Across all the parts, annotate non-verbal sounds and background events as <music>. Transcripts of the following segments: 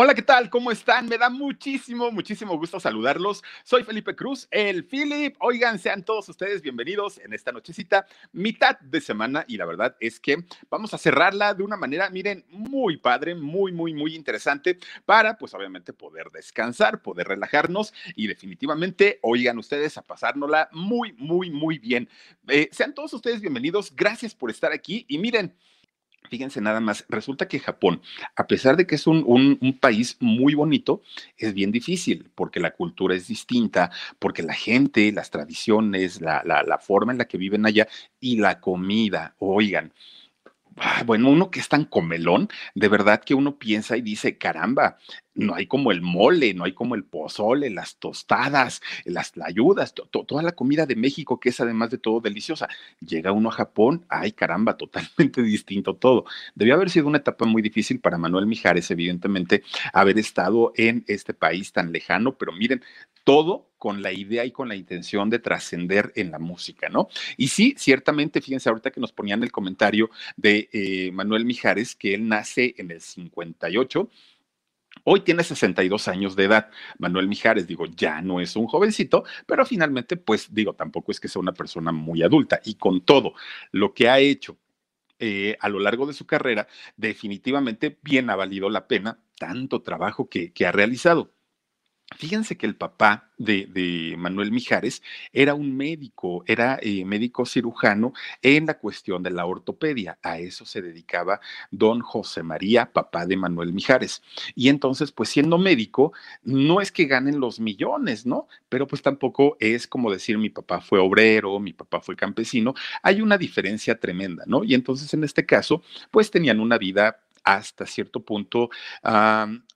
Hola, ¿qué tal? ¿Cómo están? Me da muchísimo, muchísimo gusto saludarlos. Soy Felipe Cruz, el Philip. Oigan, sean todos ustedes bienvenidos en esta nochecita, mitad de semana. Y la verdad es que vamos a cerrarla de una manera, miren, muy padre, muy, muy, muy interesante para, pues obviamente, poder descansar, poder relajarnos y definitivamente, oigan ustedes, a pasárnosla muy, muy, muy bien. Eh, sean todos ustedes bienvenidos. Gracias por estar aquí. Y miren, Fíjense nada más, resulta que Japón, a pesar de que es un, un, país muy bonito, es bien difícil porque la cultura es distinta, porque la gente, las tradiciones, la, la, la forma en la que viven allá y la comida, oigan, bueno, uno que es tan comelón, de verdad que uno piensa y dice, caramba, no hay como el mole, no hay como el pozole, las tostadas, las ayudas, toda la comida de México que es además de todo deliciosa. Llega uno a Japón, ay caramba, <laughs> totalmente distinto todo. Debió haber sido una etapa muy difícil para Manuel Mijares, evidentemente, haber estado en este país tan lejano, pero miren, todo con la idea y con la intención de trascender en la música, ¿no? Y sí, ciertamente, fíjense ahorita que nos ponían el comentario de eh, Manuel Mijares, que él nace en el 58 Hoy tiene 62 años de edad. Manuel Mijares, digo, ya no es un jovencito, pero finalmente, pues digo, tampoco es que sea una persona muy adulta. Y con todo lo que ha hecho eh, a lo largo de su carrera, definitivamente bien ha valido la pena tanto trabajo que ha realizado. Fíjense que el papá de, Manuel Mijares era un médico, era eh, médico cirujano en la cuestión de la ortopedia. A eso se dedicaba don José María, papá de Manuel Mijares. Y entonces, pues siendo médico, no es que ganen los millones, ¿no? Pero pues tampoco es como decir mi papá fue obrero, mi papá fue campesino. Hay una diferencia tremenda, ¿no? Y entonces en este caso, pues tenían una vida hasta cierto punto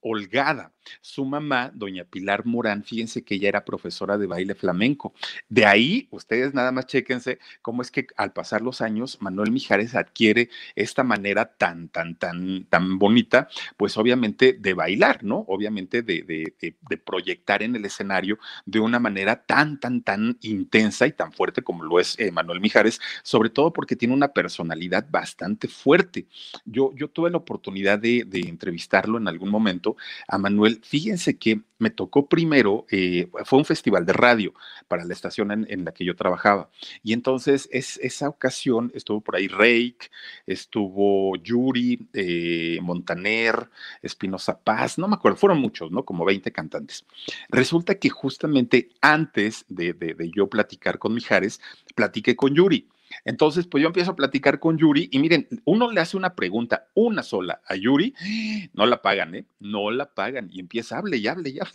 holgada. Su mamá, doña Pilar Morán, fíjense que ella era profesora de baile flamenco. De ahí, ustedes nada más chéquense cómo es que al pasar los años, Manuel Mijares adquiere esta manera tan, tan, tan, tan bonita, pues obviamente de bailar, ¿no? Obviamente de, de, proyectar en el escenario de una manera tan, tan, tan intensa y tan fuerte como lo es eh, Manuel Mijares, sobre todo porque tiene una personalidad bastante fuerte. Yo, yo tuve la oportunidad de, entrevistarlo en algún momento a Manuel. Fíjense que me tocó primero, eh, fue un festival de radio para la estación en, la que yo trabajaba. Y entonces es, esa ocasión estuvo por ahí Reik, estuvo Yuri, eh, Montaner, Espinosa Paz, no me acuerdo, fueron muchos, ¿no? Como 20 cantantes. Resulta que justamente antes de, de yo platicar con Mijares, platiqué con Yuri. Entonces, pues yo empiezo a platicar con Yuri y miren, uno le hace una pregunta, una sola a Yuri, no la pagan, ¿eh? No la pagan y empieza, hable y hable y hable.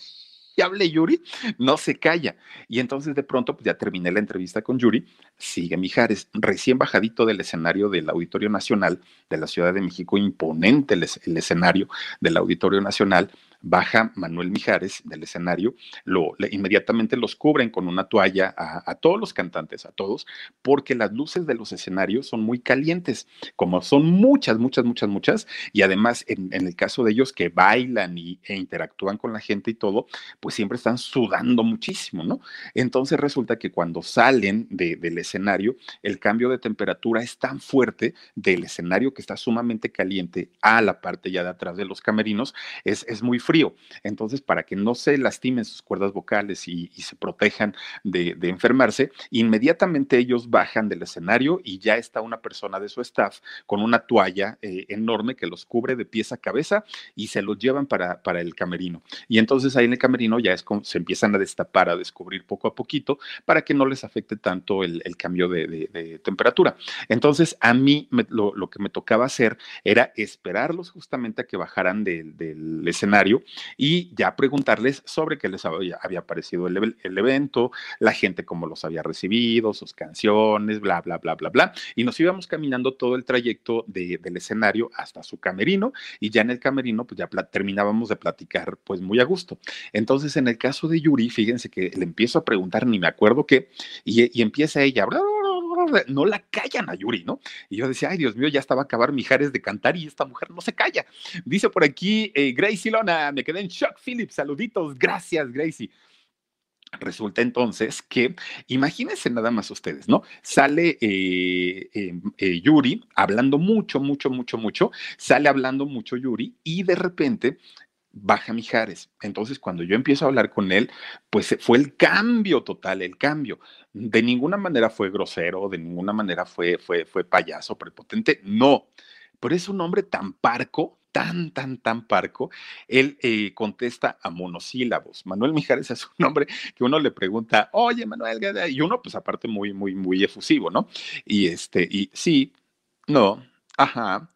Y hable Yuri, no se calla. Y entonces de pronto, pues ya terminé la entrevista con Yuri, sigue Mijares, recién bajadito del escenario del Auditorio Nacional de la Ciudad de México, imponente el escenario del Auditorio Nacional, baja Manuel Mijares del escenario, lo, inmediatamente los cubren con una toalla a, todos los cantantes, a todos, porque las luces de los escenarios son muy calientes, como son muchas, muchas, muchas, muchas, y además en, el caso de ellos que bailan y, e interactúan con la gente y todo, pues siempre están sudando muchísimo, ¿no? Entonces resulta que cuando salen del escenario, el cambio de temperatura es tan fuerte del escenario que está sumamente caliente a la parte ya de atrás de los camerinos, es, es muy frío. Entonces, para que no se lastimen sus cuerdas vocales y, se protejan de, enfermarse, inmediatamente ellos bajan del escenario y ya está una persona de su staff con una toalla eh, enorme que los cubre de pies a cabeza y se los llevan para, el camerino. Y entonces ahí en el camerino ya es como se empiezan a destapar, a descubrir poco a poquito para que no les afecte tanto el, cambio de, temperatura. Entonces, a mí lo, que me tocaba hacer era esperarlos justamente a que bajaran del escenario y ya preguntarles sobre qué les había, parecido el, evento, la gente cómo los había recibido, sus canciones, bla, bla, bla, bla, bla. Y nos íbamos caminando todo el trayecto del escenario hasta su camerino y ya en el camerino pues ya terminábamos de platicar pues muy a gusto. Entonces en el caso de Yuri, fíjense que le empiezo a preguntar, ni me acuerdo qué, y, empieza ella, bla, no la callan a Yuri, ¿no? Y yo decía, ay, Dios mío, ya estaba a acabar Mijares de cantar y esta mujer no se calla. Dice por aquí eh, Gracie Lona, me quedé en shock, Philip, saluditos, gracias, Gracie. Resulta entonces que, imagínense nada más ustedes, ¿no? Sale eh, em, eh, Yuri hablando mucho, mucho, mucho, mucho, sale hablando mucho Yuri y de repente baja Mijares. Entonces, cuando yo empiezo a hablar con él, pues fue el cambio total, el cambio. De ninguna manera fue grosero, de ninguna manera fue, fue, fue payaso, prepotente, no. Pero es un hombre tan parco, tan, tan, tan parco, él eh, contesta a monosílabos. Manuel Mijares <laughs> es un hombre que uno le pregunta, oye, Manuel, y uno, pues aparte, muy, muy, muy efusivo, ¿no? Y este, y sí, no, ajá,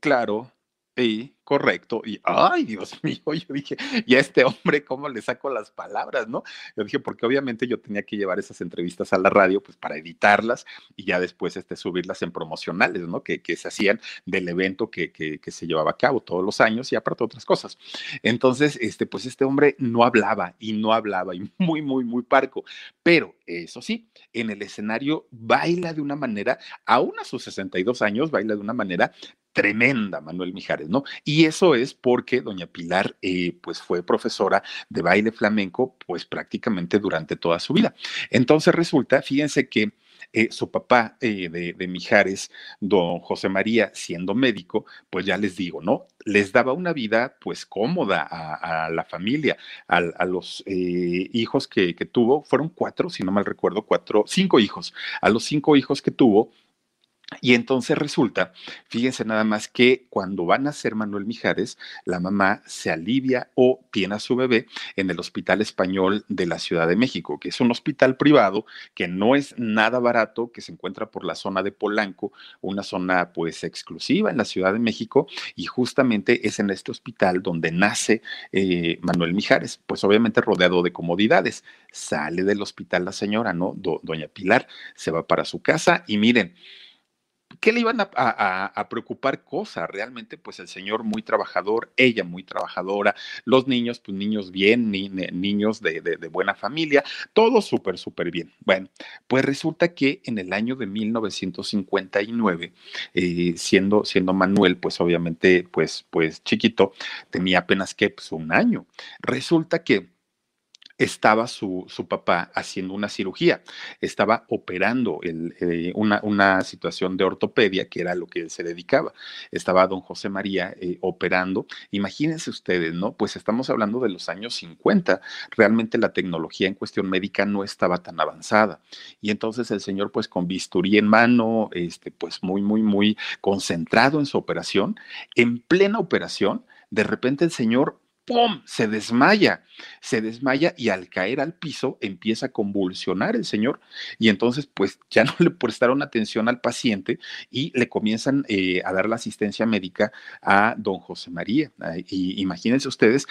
claro, y correcto. Y, ay, Dios <laughs> mío, yo dije, y a este hombre, ¿cómo le saco las palabras, no? Yo dije, porque obviamente yo tenía que llevar esas entrevistas a la radio, pues para editarlas y ya después este, subirlas en promocionales, ¿no? Que, que se hacían del evento que, que, que, se llevaba a cabo todos los años y aparte otras cosas. Entonces, este, pues este hombre no hablaba y no hablaba y <laughs> muy, muy, muy parco. Pero eso sí, en el escenario baila de una manera, aún a sus 62 años, baila de una manera tremenda, Manuel Mijares, ¿no? Y eso es porque doña Pilar, eh, pues fue profesora de baile flamenco, pues prácticamente durante toda su vida. Entonces resulta, fíjense que eh, su papá eh, de, Mijares, don José María, siendo médico, pues ya les digo, ¿no? Les daba una vida pues cómoda a, la familia, a, los hijos que, que, tuvo, fueron cuatro, si no mal recuerdo, cuatro, cinco hijos. A los cinco hijos que tuvo, y entonces resulta, fíjense nada más que cuando van a ser Manuel Mijares, la mamá se alivia o tiene a su bebé en el Hospital Español de la Ciudad de México, que es un hospital privado que no es nada barato, que se encuentra por la zona de Polanco, una zona pues exclusiva en la Ciudad de México, y justamente es en este hospital donde nace eh, Manuel Mijares, pues obviamente rodeado de comodidades. Sale del hospital la señora, ¿no? doña Pilar se va para su casa y miren, ¿qué le iban a, preocupar cosas? Realmente, pues el señor muy trabajador, ella muy trabajadora, los niños, pues niños bien, niños de, buena familia, todo súper, súper bien. Bueno, pues resulta que en el año de 1959, eh, siendo, siendo Manuel, pues obviamente, pues, pues chiquito, tenía apenas que pues, un año. Resulta que estaba su, su, papá haciendo una cirugía, estaba operando el, eh, una, una, situación de ortopedia, que era lo que él se dedicaba. Estaba don José María eh, operando. Imagínense ustedes, ¿no? Pues estamos hablando de los años 50. Realmente la tecnología en cuestión médica no estaba tan avanzada. Y entonces el señor, pues con bisturí en mano, este, pues muy, muy, muy concentrado en su operación, en plena operación, de repente el señor ¡pum! se desmaya, se desmaya y al caer al piso empieza a convulsionar el señor y entonces pues ya no le prestaron atención al paciente y le comienzan eh, a dar la asistencia médica a don José María. Y imagínense ustedes,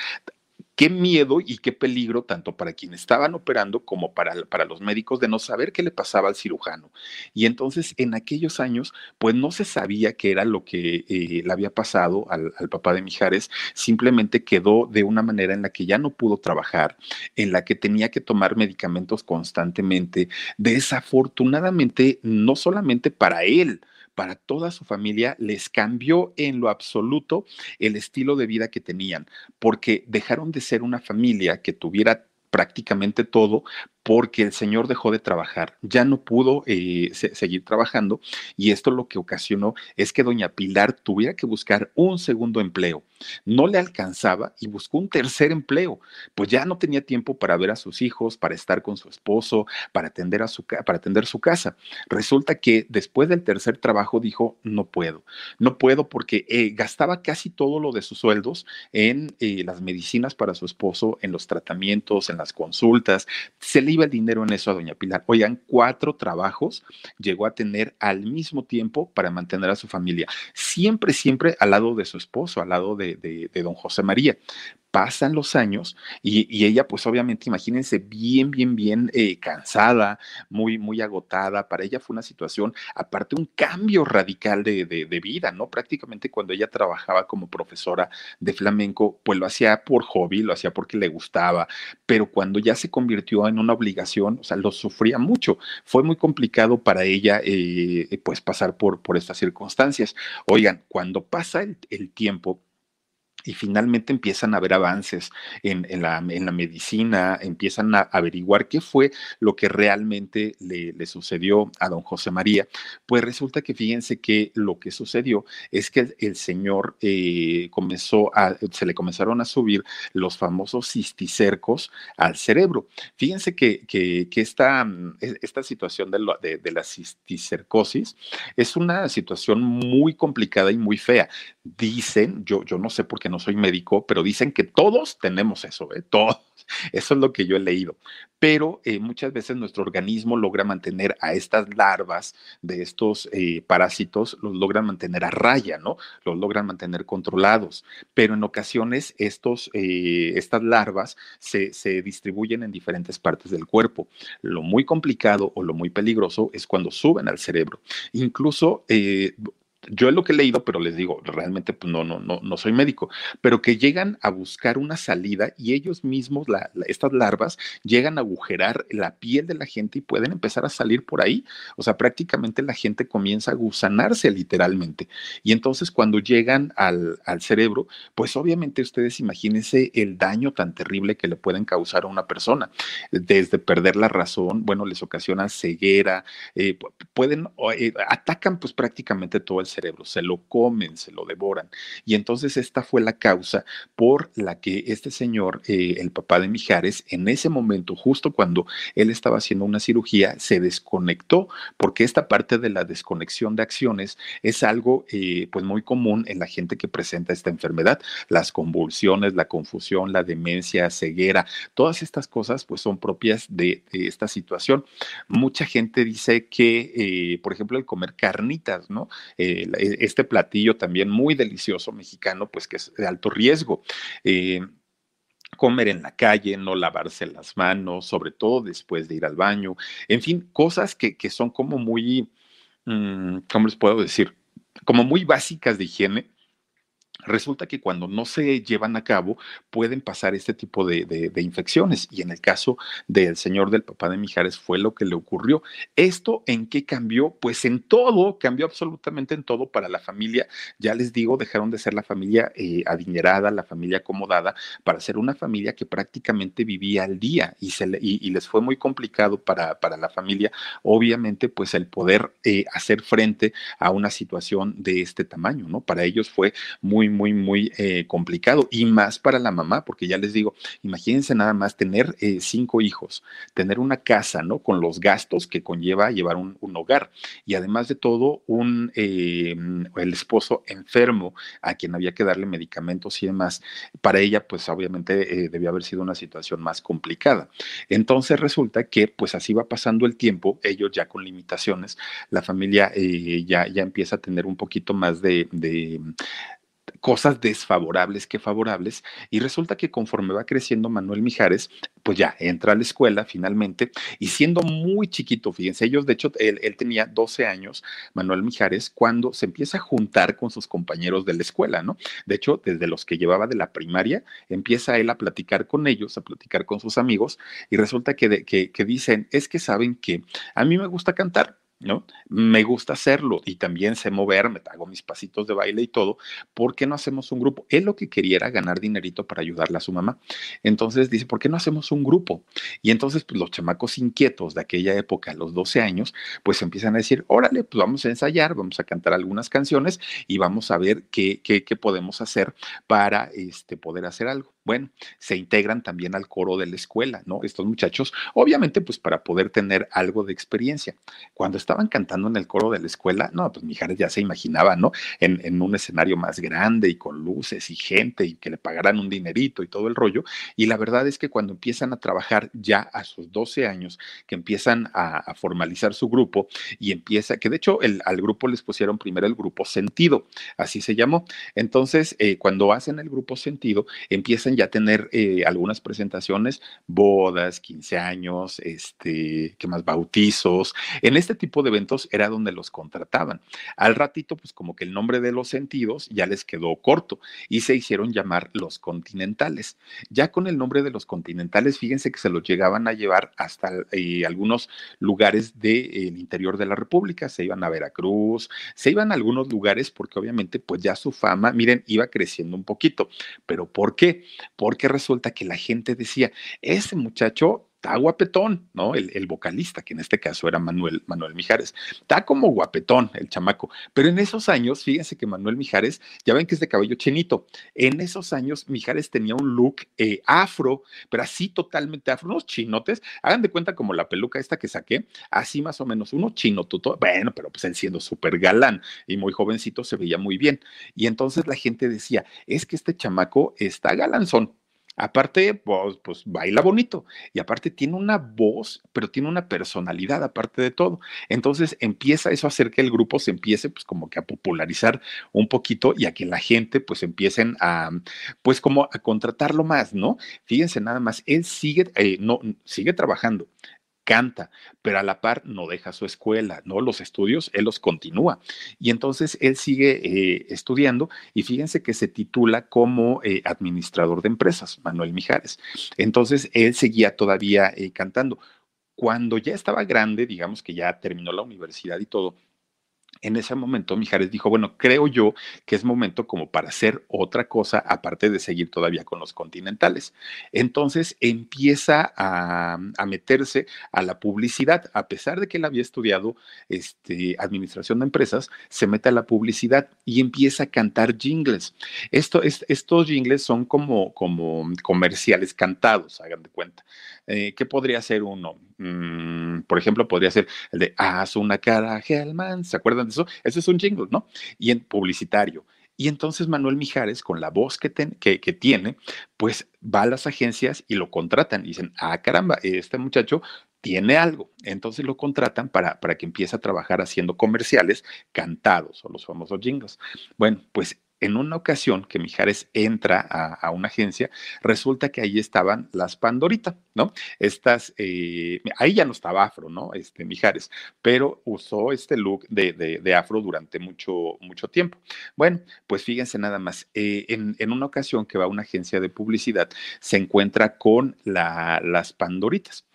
qué miedo y qué peligro tanto para quienes estaban operando como para, para los médicos de no saber qué le pasaba al cirujano. Y entonces en aquellos años, pues no se sabía qué era lo que eh, le había pasado al, al, papá de Mijares, simplemente quedó de una manera en la que ya no pudo trabajar, en la que tenía que tomar medicamentos constantemente. Desafortunadamente, no solamente para él, para toda su familia les cambió en lo absoluto el estilo de vida que tenían, porque dejaron de ser una familia que tuviera prácticamente todo porque el señor dejó de trabajar, ya no pudo eh, seguir trabajando y esto lo que ocasionó es que doña Pilar tuviera que buscar un segundo empleo. No le alcanzaba y buscó un tercer empleo, pues ya no tenía tiempo para ver a sus hijos, para estar con su esposo, para atender, a su, para atender su casa. Resulta que después del tercer trabajo dijo, no puedo, no puedo porque eh, gastaba casi todo lo de sus sueldos en eh, las medicinas para su esposo, en los tratamientos, en las consultas, se le iba el dinero en eso a doña Pilar. Oigan, cuatro trabajos llegó a tener al mismo tiempo para mantener a su familia, siempre, siempre al lado de su esposo, al lado de, de don José María pasan los años y, ella, pues obviamente, imagínense, bien, bien, bien eh, cansada, muy, muy agotada. Para ella fue una situación, aparte, un cambio radical de, de, vida, ¿no? Prácticamente cuando ella trabajaba como profesora de flamenco, pues lo hacía por hobby, lo hacía porque le gustaba, pero cuando ya se convirtió en una obligación, o sea, lo sufría mucho. Fue muy complicado para ella, eh, pues, pasar por, por estas circunstancias. Oigan, cuando pasa el, el tiempo, y finalmente empiezan a haber avances en, la, medicina, empiezan a averiguar qué fue lo que realmente le, sucedió a don José María. Pues resulta que fíjense que lo que sucedió es que el, señor eh, comenzó a, se le comenzaron a subir los famosos cisticercos al cerebro. Fíjense que, que, esta, esta, situación de, de la cisticercosis es una situación muy complicada y muy fea. Dicen, yo, yo no sé por qué no soy médico, pero dicen que todos tenemos eso, ¿eh? todos. <laughs> Eso es lo que yo he leído. Pero eh, muchas veces nuestro organismo logra mantener a estas larvas de estos eh, parásitos, los logra mantener a raya, ¿no? Los logran mantener controlados. Pero en ocasiones estos, eh, estas larvas se, se distribuyen en diferentes partes del cuerpo. Lo muy complicado o lo muy peligroso es cuando suben al cerebro. Incluso yo es lo que he leído, pero les digo, realmente pues, no, no, no, no soy médico, pero que llegan a buscar una salida y ellos mismos, estas larvas, llegan a agujerar la piel de la gente y pueden empezar a salir por ahí. O sea, prácticamente la gente comienza a gusanarse literalmente. Y entonces cuando llegan al, al cerebro, pues obviamente ustedes imagínense el daño tan terrible que le pueden causar a una persona. Desde perder la razón, bueno, les ocasiona ceguera, eh, pueden, eh, atacan pues prácticamente todo el cerebro, se lo comen, se lo devoran. Y entonces esta fue la causa por la que este señor, eh, el papá de Mijares, en ese momento, justo cuando él estaba haciendo una cirugía, se desconectó, porque esta parte de la desconexión de acciones es algo eh, pues muy común en la gente que presenta esta enfermedad. Las convulsiones, la confusión, la demencia, ceguera, todas estas cosas pues son propias de, esta situación. Mucha gente dice que, eh, por ejemplo, el comer carnitas, ¿no? E, este platillo también muy delicioso mexicano, pues que es de alto riesgo. Eh, comer en la calle, no lavarse las manos, sobre todo después de ir al baño, en fin, cosas que, son como muy, mm, ¿cómo les puedo decir? Como muy básicas de higiene, resulta que cuando no se llevan a cabo pueden pasar este tipo de, infecciones. Y en el caso del señor del papá de Mijares fue lo que le ocurrió. ¿Esto en qué cambió? Pues en todo, cambió absolutamente en todo para la familia. Ya les digo, dejaron de ser la familia eh, adinerada, la familia acomodada, para ser una familia que prácticamente vivía al día y, se y, les fue muy complicado para, para, la familia, obviamente, pues el poder eh, hacer frente a una situación de este tamaño, ¿no? Para ellos fue muy, muy, muy eh, complicado y más para la mamá, porque ya les digo, imagínense nada más tener eh, cinco hijos, tener una casa, ¿no? Con los gastos que conlleva llevar un, hogar y además de todo, un, eh, el esposo enfermo a quien había que darle medicamentos y demás. Para ella, pues obviamente debió haber sido una situación más complicada. Entonces resulta que pues así va pasando el tiempo, ellos ya con limitaciones, la familia ya, ya empieza a tener un poquito más de cosas desfavorables que favorables. Y resulta que conforme va creciendo Manuel Mijares, pues ya entra a la escuela finalmente y siendo muy chiquito, fíjense, ellos, de hecho, él, tenía 12 años, Manuel Mijares, cuando se empieza a juntar con sus compañeros de la escuela, ¿no? De hecho, desde los que llevaba de la primaria, empieza él a platicar con ellos, a platicar con sus amigos y resulta que, que, que dicen, es que saben que a mí me gusta cantar ¿no? Me gusta hacerlo y también sé moverme, hago mis pasitos de baile y todo. ¿Por qué no hacemos un grupo? Él lo que quería era ganar dinerito para ayudarle a su mamá. Entonces dice, ¿por qué no hacemos un grupo? Y entonces pues, los chamacos inquietos de aquella época, a los 12 años, pues empiezan a decir, órale, pues vamos a ensayar, vamos a cantar algunas canciones y vamos a ver qué, qué, qué podemos hacer para este, poder hacer algo. Bueno, se integran también al coro de la escuela, ¿no? Estos muchachos, obviamente, pues para poder tener algo de experiencia. Cuando estaban cantando en el coro de la escuela, no, pues Mijares ya se imaginaba, ¿no? En, en un escenario más grande y con luces y gente y que le pagaran un dinerito y todo el rollo. Y la verdad es que cuando empiezan a trabajar ya a sus 12 años, que empiezan a, formalizar su grupo y empieza, que de hecho al grupo les pusieron primero el grupo Sentido, así se llamó. Entonces, eh, cuando hacen el grupo Sentido, empiezan ya tener eh, algunas presentaciones, bodas, 15 años, este, ¿qué más? Bautizos. En este tipo de eventos era donde los contrataban. Al ratito, pues como que el nombre de los sentidos ya les quedó corto y se hicieron llamar los continentales. Ya con el nombre de los continentales, fíjense que se los llegaban a llevar hasta eh, algunos lugares del interior de la República. Se iban a Veracruz, se iban a algunos lugares porque obviamente pues ya su fama, miren, iba creciendo un poquito. ¿Pero por qué? Porque resulta que la gente decía, ese muchacho está guapetón, ¿no? El, vocalista, que en este caso era Manuel, Manuel Mijares, está como guapetón el chamaco, pero en esos años, fíjense que Manuel Mijares, ya ven que es de cabello chinito, en esos años Mijares tenía un look eh, afro, pero así totalmente afro, unos chinotes, hagan de cuenta como la peluca esta que saqué, así más o menos, uno chino, tuto, bueno, pero pues él siendo súper galán y muy jovencito se veía muy bien, y entonces la gente decía, es que este chamaco está galanzón, Aparte, pues, pues, baila bonito y aparte tiene una voz, pero tiene una personalidad aparte de todo. Entonces empieza eso a hacer que el grupo se empiece pues como que a popularizar un poquito y a que la gente pues empiecen a pues como a contratarlo más, ¿no? Fíjense nada más, él sigue, eh, no, sigue trabajando, canta, pero a la par no deja su escuela, ¿no? Los estudios, él los continúa. Y entonces él sigue eh, estudiando y fíjense que se titula como eh, administrador de empresas, Manuel Mijares. Entonces él seguía todavía eh, cantando. Cuando ya estaba grande, digamos que ya terminó la universidad y todo, en ese momento Mijares dijo, bueno, creo yo que es momento como para hacer otra cosa aparte de seguir todavía con los continentales. Entonces empieza a, meterse a la publicidad, a pesar de que él había estudiado este, administración de empresas, se mete a la publicidad y empieza a cantar jingles. Esto, estos jingles son como, comerciales cantados, hagan de cuenta. Eh, ¿Qué podría ser uno? Mm, por ejemplo, podría ser el de Haz una cara, Hellman. ¿Se acuerdan eso? Es un jingle, ¿no? Y en publicitario. Y entonces Manuel Mijares, con la voz que, que, que, tiene, pues va a las agencias y lo contratan. Y dicen, ah, caramba, este muchacho tiene algo. Entonces lo contratan para, para que empiece a trabajar haciendo comerciales cantados o los famosos jingles. Bueno, pues en una ocasión que Mijares entra a, una agencia, resulta que ahí estaban las Pandorita, ¿no? Estas, eh, ahí ya no estaba afro, ¿no? Este Mijares, pero usó este look de, afro durante mucho, mucho tiempo. Bueno, pues fíjense nada más, eh, en, una ocasión que va a una agencia de publicidad, se encuentra con las Pandoritas.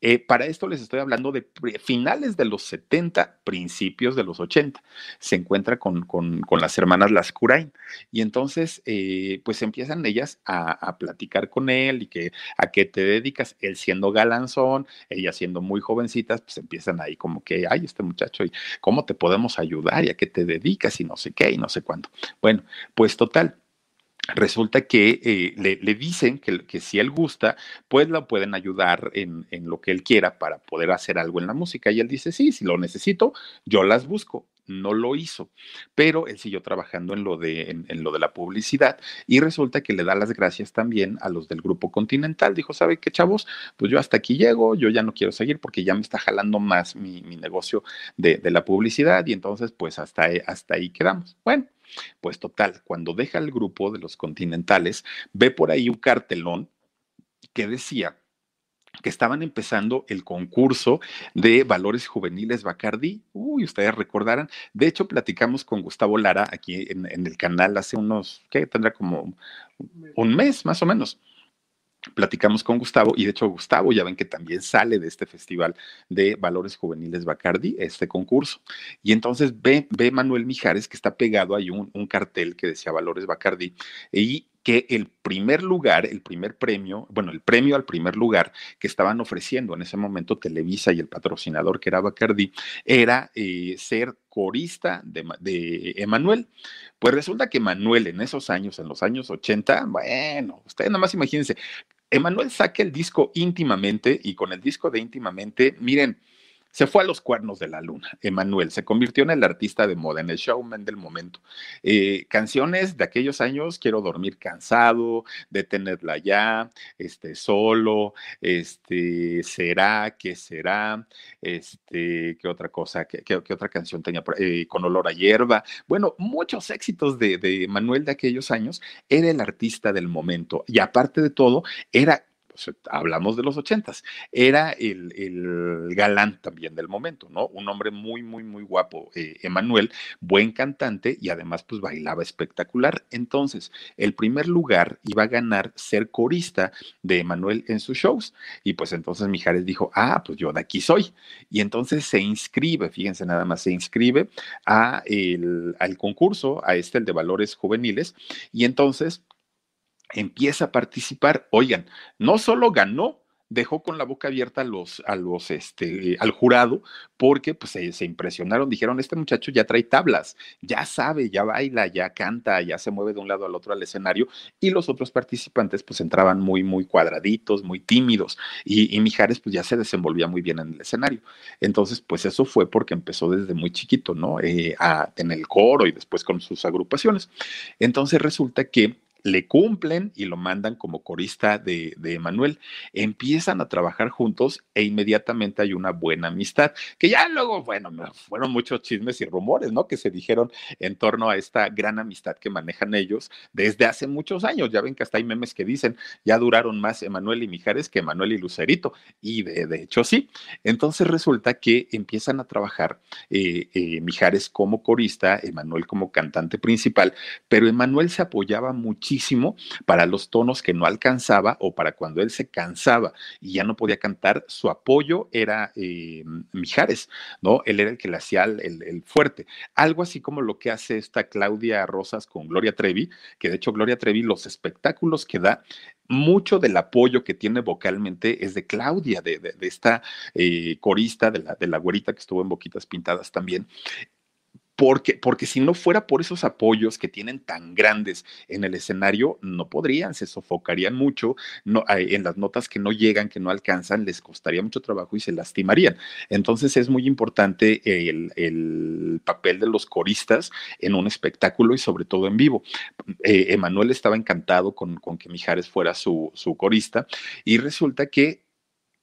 Eh, para esto les estoy hablando de finales de los 70, principios de los 80. Se encuentra con, con, las hermanas Lascurain y entonces eh, pues empiezan ellas a, platicar con él y que a qué te dedicas, él siendo galanzón, ella siendo muy jovencitas, pues empiezan ahí como que, ay, este muchacho, ¿y cómo te podemos ayudar? ¿Y a qué te dedicas? Y no sé qué, y no sé cuánto. Bueno, pues total, resulta que eh, le, dicen que, que, si él gusta, pues lo pueden ayudar en, lo que él quiera para poder hacer algo en la música. Y él dice, sí, si lo necesito, yo las busco. No lo hizo, pero él siguió trabajando en lo, de, en, lo de la publicidad y resulta que le da las gracias también a los del Grupo Continental. Dijo, ¿sabe qué, chavos? Pues yo hasta aquí llego, yo ya no quiero seguir porque ya me está jalando más mi, negocio de, de, la publicidad y entonces pues hasta, hasta ahí quedamos. Bueno. Pues total, cuando deja el grupo de los continentales, ve por ahí un cartelón que decía que estaban empezando el concurso de valores juveniles Bacardi. Uy, ustedes recordarán. De hecho, platicamos con Gustavo Lara aquí en, el canal hace unos, ¿qué? Tendrá como un mes más o menos platicamos con Gustavo y de hecho Gustavo ya ven que también sale de este festival de valores juveniles Bacardi, este concurso. Y entonces ve, ve Manuel Mijares que está pegado ahí un, un cartel que decía valores Bacardi y que el primer lugar, el primer premio, bueno, el premio al primer lugar que estaban ofreciendo en ese momento Televisa y el patrocinador que era Bacardi, era eh, ser corista de, de Emanuel. Pues resulta que Emanuel en esos años, en los años 80, bueno, ustedes nada más imagínense, Emanuel saca el disco íntimamente y con el disco de íntimamente, miren, se fue a los cuernos de la luna. Emanuel se convirtió en el artista de moda, en el showman del momento. Eh, canciones de aquellos años, quiero dormir cansado, de tenerla ya, este, solo, este, será, qué será, este, qué otra cosa, qué, otra canción tenía, eh, con olor a hierba. Bueno, muchos éxitos de, de Manuel de aquellos años. Era el artista del momento y aparte de todo, era pues, hablamos de los ochentas, era el, galán también del momento, ¿no? Un hombre muy, muy, muy guapo, eh, Emanuel, buen cantante y además pues bailaba espectacular. Entonces, el primer lugar iba a ganar ser corista de Emanuel en sus shows. Y pues entonces Mijares dijo, ah, pues yo de aquí soy. Y entonces se inscribe, fíjense nada más, se inscribe a el, al concurso, a este, el de valores juveniles. Y entonces empieza a participar. Oigan, no solo ganó, dejó con la boca abierta a los, a los, este, al jurado, porque pues se, impresionaron, dijeron, este muchacho ya trae tablas, ya sabe, ya baila, ya canta, ya se mueve de un lado al otro al escenario, y los otros participantes pues entraban muy, muy cuadraditos, muy tímidos, y, y Mijares pues ya se desenvolvía muy bien en el escenario. Entonces, pues eso fue porque empezó desde muy chiquito, ¿no? Eh, a tener el coro y después con sus agrupaciones. Entonces resulta que le cumplen y lo mandan como corista de, de Emanuel. Empiezan a trabajar juntos e inmediatamente hay una buena amistad, que ya luego, bueno, fueron muchos chismes y rumores, ¿no? Que se dijeron en torno a esta gran amistad que manejan ellos desde hace muchos años. Ya ven que hasta hay memes que dicen, ya duraron más Emanuel y Mijares que Emanuel y Lucerito. Y de, hecho sí. Entonces resulta que empiezan a trabajar eh, eh, Mijares como corista, Emanuel como cantante principal, pero Emanuel se apoyaba mucho para los tonos que no alcanzaba o para cuando él se cansaba y ya no podía cantar, su apoyo era eh, Mijares, ¿no? Él era el que le hacía el, fuerte. Algo así como lo que hace esta Claudia Rosas con Gloria Trevi, que de hecho Gloria Trevi, los espectáculos que da, mucho del apoyo que tiene vocalmente es de Claudia, de, esta eh, corista, de la, de la güerita que estuvo en Boquitas Pintadas también porque, porque si no fuera por esos apoyos que tienen tan grandes en el escenario, no podrían, se sofocarían mucho, no, en las notas que no llegan, que no alcanzan, les costaría mucho trabajo y se lastimarían. Entonces es muy importante el, papel de los coristas en un espectáculo y sobre todo en vivo. Eh, Emanuel estaba encantado con, con que Mijares fuera su, su corista y resulta que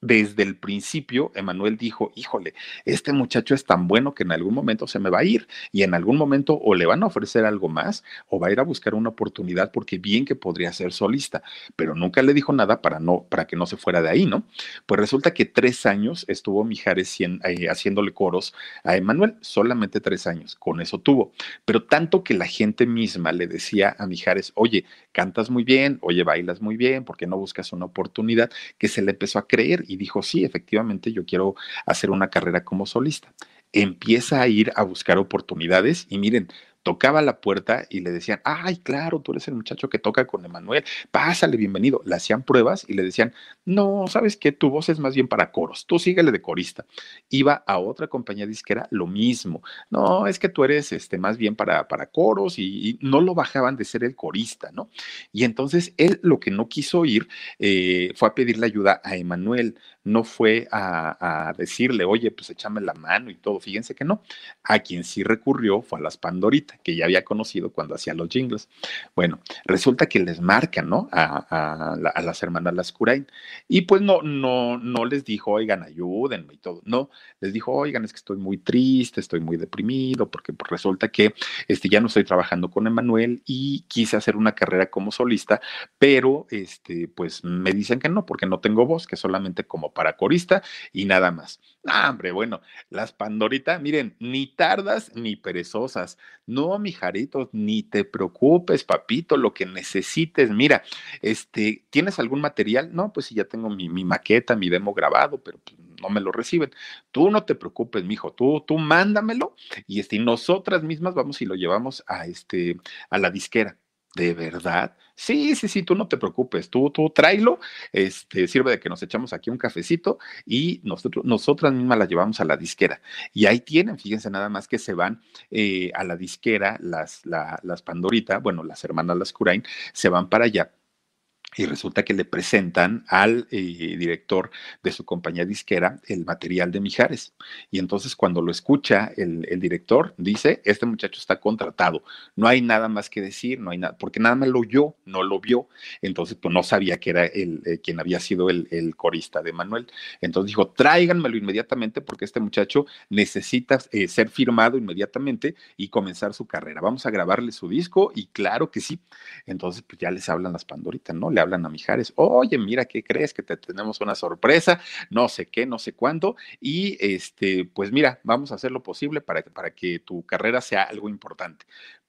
desde el principio, Emanuel dijo, híjole, este muchacho es tan bueno que en algún momento se me va a ir y en algún momento o le van a ofrecer algo más o va a ir a buscar una oportunidad porque bien que podría ser solista, pero nunca le dijo nada para, no, para que no se fuera de ahí, ¿no? Pues resulta que tres años estuvo Mijares eh, haciéndole coros a Emanuel, solamente tres años, con eso tuvo, pero tanto que la gente misma le decía a Mijares, oye, cantas muy bien, oye, bailas muy bien, ¿por qué no buscas una oportunidad? Que se le empezó a creer y dijo, sí, efectivamente, yo quiero hacer una carrera como solista. Empieza a ir a buscar oportunidades y miren, tocaba la puerta y le decían, ay, claro, tú eres el muchacho que toca con Emanuel, pásale, bienvenido. Le hacían pruebas y le decían, no, sabes qué, tu voz es más bien para coros, tú síguele de corista. Iba a otra compañía disquera, lo mismo. No, es que tú eres este, más bien para, para coros y, no lo bajaban de ser el corista, ¿no? Y entonces él lo que no quiso ir eh, fue a pedirle ayuda a Emanuel no fue a, decirle, oye, pues échame la mano y todo. Fíjense que no. A quien sí recurrió fue a las Pandorita, que ya había conocido cuando hacía los jingles. Bueno, resulta que les marcan, ¿no? A, las hermanas. Y pues no, no, no les dijo, oigan, ayúdenme y todo. No, les dijo, oigan, es que estoy muy triste, estoy muy deprimido, porque pues, resulta que este, ya no estoy trabajando con Emanuel y quise hacer una carrera como solista, pero este, pues me dicen que no, porque no tengo voz, que solamente como para corista y nada más. Ah, hombre, bueno, las Pandoritas, miren, ni tardas ni perezosas. No, mijaritos, ni te preocupes, papito, lo que necesites. Mira, este, ¿tienes algún material? No, pues sí, ya tengo mi, maqueta, mi demo grabado, pero pues, no me lo reciben. Tú no te preocupes, mijo, tú, tú mándamelo y este, nosotras mismas vamos y lo llevamos a, este, a la disquera. ¿De verdad? Sí, sí, sí, tú no te preocupes, tú, tú tráelo, este, sirve de que nos echamos aquí un cafecito y nosotros, nosotras mismas la llevamos a la disquera. Y ahí tienen, fíjense nada más que se van eh, a la disquera, las, las Pandorita, bueno, las hermanas Las Curain, se van para allá y resulta que le presentan al eh, director de su compañía disquera el material de Mijares. Y entonces cuando lo escucha el, director, dice, este muchacho está contratado, no hay nada más que decir, no hay nada, porque nada más lo oyó, no lo vio. Entonces, pues no sabía que era el, eh, quien había sido el, corista de Manuel. Entonces dijo, tráiganmelo inmediatamente porque este muchacho necesita eh, ser firmado inmediatamente y comenzar su carrera. Vamos a grabarle su disco y claro que sí. Entonces, pues ya les hablan las pandoritas, ¿no? Le hablan a Mijares, oye, mira, ¿qué crees? Que te tenemos una sorpresa, no sé qué, no sé cuándo, y este, pues mira, vamos a hacer lo posible para, para que tu carrera sea algo importante.